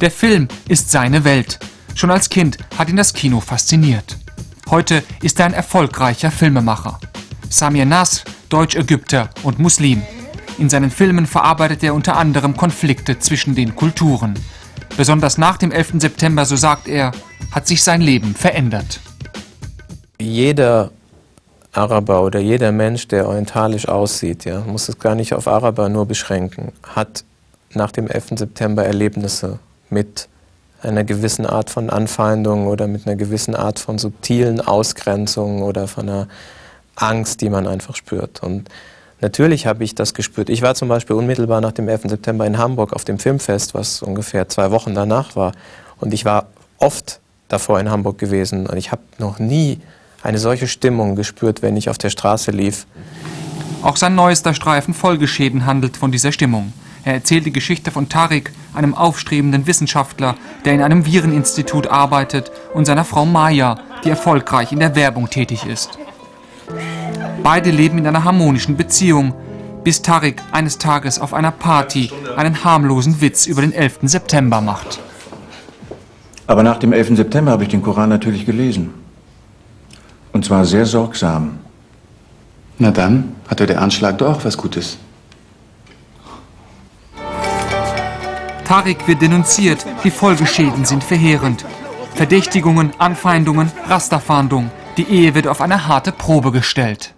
Der Film ist seine Welt. Schon als Kind hat ihn das Kino fasziniert. Heute ist er ein erfolgreicher Filmemacher. Samir Nasr, Deutsch-Ägypter und Muslim. In seinen Filmen verarbeitet er unter anderem Konflikte zwischen den Kulturen. Besonders nach dem 11. September, so sagt er, hat sich sein Leben verändert. Jeder Araber oder jeder Mensch, der orientalisch aussieht, ja, muss es gar nicht auf Araber nur beschränken, hat nach dem 11. September Erlebnisse mit einer gewissen Art von Anfeindung oder mit einer gewissen Art von subtilen Ausgrenzung oder von einer Angst, die man einfach spürt. Und natürlich habe ich das gespürt. Ich war zum Beispiel unmittelbar nach dem 11. September in Hamburg auf dem Filmfest, was ungefähr zwei Wochen danach war. Und ich war oft davor in Hamburg gewesen und ich habe noch nie eine solche Stimmung gespürt, wenn ich auf der Straße lief. Auch sein neuester Streifen Folgeschäden handelt von dieser Stimmung. Er erzählt die Geschichte von Tarik, einem aufstrebenden Wissenschaftler, der in einem Vireninstitut arbeitet, und seiner Frau Maya, die erfolgreich in der Werbung tätig ist. Beide leben in einer harmonischen Beziehung, bis Tarik eines Tages auf einer Party einen harmlosen Witz über den 11. September macht. Aber nach dem 11. September habe ich den Koran natürlich gelesen. Und zwar sehr sorgsam. Na dann, hatte der Anschlag doch auch was Gutes. Tarik wird denunziert, die Folgeschäden sind verheerend. Verdächtigungen, Anfeindungen, Rasterfahndung. Die Ehe wird auf eine harte Probe gestellt.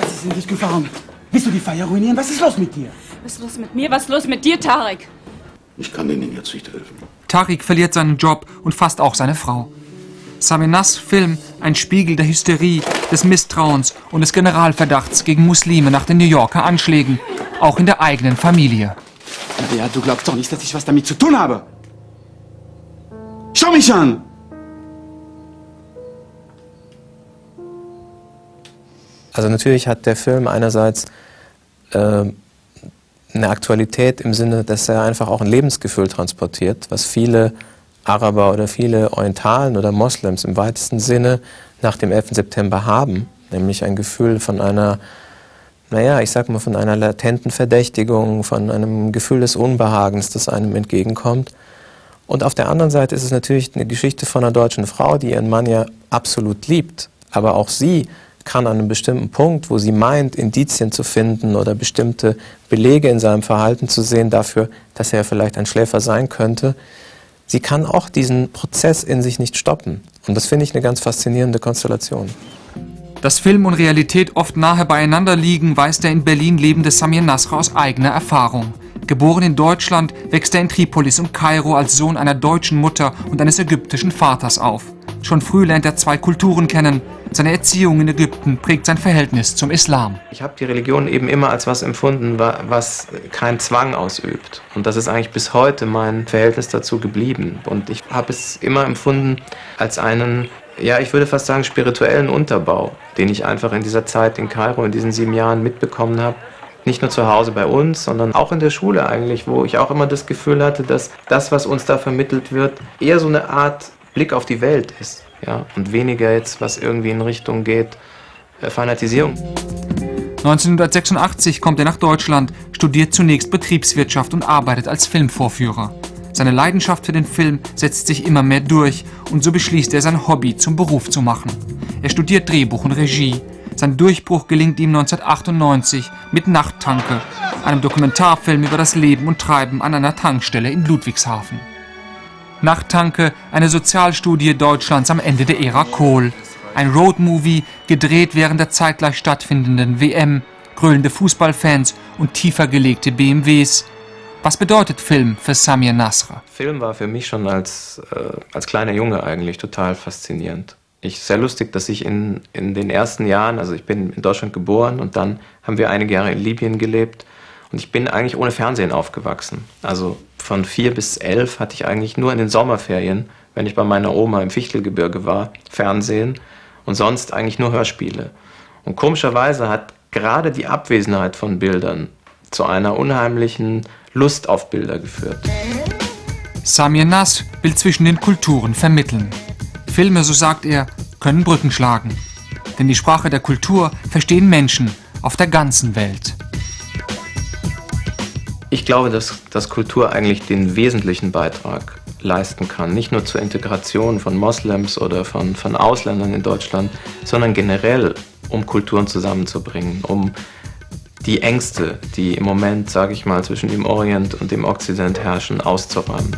Was ist in dich gefahren? Willst du die Feier ruinieren? Was ist los mit dir? Was ist los mit mir? Was ist los mit dir, Tarek? Ich kann Ihnen jetzt nicht helfen. Tarik verliert seinen Job und fast auch seine Frau. Saminas Film ein Spiegel der Hysterie, des Misstrauens und des Generalverdachts gegen Muslime nach den New Yorker Anschlägen, auch in der eigenen Familie. Ja, du glaubst doch nicht, dass ich was damit zu tun habe. Schau mich an! Also natürlich hat der Film einerseits äh, eine Aktualität im Sinne, dass er einfach auch ein Lebensgefühl transportiert, was viele Araber oder viele Orientalen oder Moslems im weitesten Sinne nach dem 11. September haben, nämlich ein Gefühl von einer, naja, ich sag mal, von einer latenten Verdächtigung, von einem Gefühl des Unbehagens, das einem entgegenkommt. Und auf der anderen Seite ist es natürlich eine Geschichte von einer deutschen Frau, die ihren Mann ja absolut liebt, aber auch sie kann an einem bestimmten Punkt, wo sie meint, Indizien zu finden oder bestimmte Belege in seinem Verhalten zu sehen dafür, dass er vielleicht ein Schläfer sein könnte, sie kann auch diesen Prozess in sich nicht stoppen. Und das finde ich eine ganz faszinierende Konstellation. Dass Film und Realität oft nahe beieinander liegen, weiß der in Berlin lebende Samir Nasra aus eigener Erfahrung. Geboren in Deutschland, wächst er in Tripolis und Kairo als Sohn einer deutschen Mutter und eines ägyptischen Vaters auf. Schon früh lernt er zwei Kulturen kennen. Seine Erziehung in Ägypten prägt sein Verhältnis zum Islam. Ich habe die Religion eben immer als was empfunden, was keinen Zwang ausübt. Und das ist eigentlich bis heute mein Verhältnis dazu geblieben. Und ich habe es immer empfunden als einen, ja, ich würde fast sagen, spirituellen Unterbau, den ich einfach in dieser Zeit in Kairo, in diesen sieben Jahren mitbekommen habe. Nicht nur zu Hause bei uns, sondern auch in der Schule eigentlich, wo ich auch immer das Gefühl hatte, dass das, was uns da vermittelt wird, eher so eine Art Blick auf die Welt ist. Ja, und weniger jetzt, was irgendwie in Richtung geht, äh, Fanatisierung. 1986 kommt er nach Deutschland, studiert zunächst Betriebswirtschaft und arbeitet als Filmvorführer. Seine Leidenschaft für den Film setzt sich immer mehr durch und so beschließt er, sein Hobby zum Beruf zu machen. Er studiert Drehbuch und Regie. Sein Durchbruch gelingt ihm 1998 mit Nachttanke, einem Dokumentarfilm über das Leben und Treiben an einer Tankstelle in Ludwigshafen. Nachttanke, eine Sozialstudie Deutschlands am Ende der Ära Kohl. Ein Roadmovie, gedreht während der zeitgleich stattfindenden WM, grölende Fußballfans und tiefer gelegte BMWs. Was bedeutet Film für Samir Nasra? Film war für mich schon als, äh, als kleiner Junge eigentlich total faszinierend. Ich sehr lustig, dass ich in, in den ersten Jahren, also ich bin in Deutschland geboren und dann haben wir einige Jahre in Libyen gelebt und ich bin eigentlich ohne Fernsehen aufgewachsen. Also von vier bis elf hatte ich eigentlich nur in den Sommerferien, wenn ich bei meiner Oma im Fichtelgebirge war, Fernsehen und sonst eigentlich nur Hörspiele. Und komischerweise hat gerade die Abwesenheit von Bildern zu einer unheimlichen Lust auf Bilder geführt. Samir Nas will zwischen den Kulturen vermitteln. Filme, so sagt er, können Brücken schlagen. Denn die Sprache der Kultur verstehen Menschen auf der ganzen Welt. Ich glaube, dass, dass Kultur eigentlich den wesentlichen Beitrag leisten kann. Nicht nur zur Integration von Moslems oder von, von Ausländern in Deutschland, sondern generell, um Kulturen zusammenzubringen, um die Ängste, die im Moment, sage ich mal, zwischen dem Orient und dem Okzident herrschen, auszuräumen.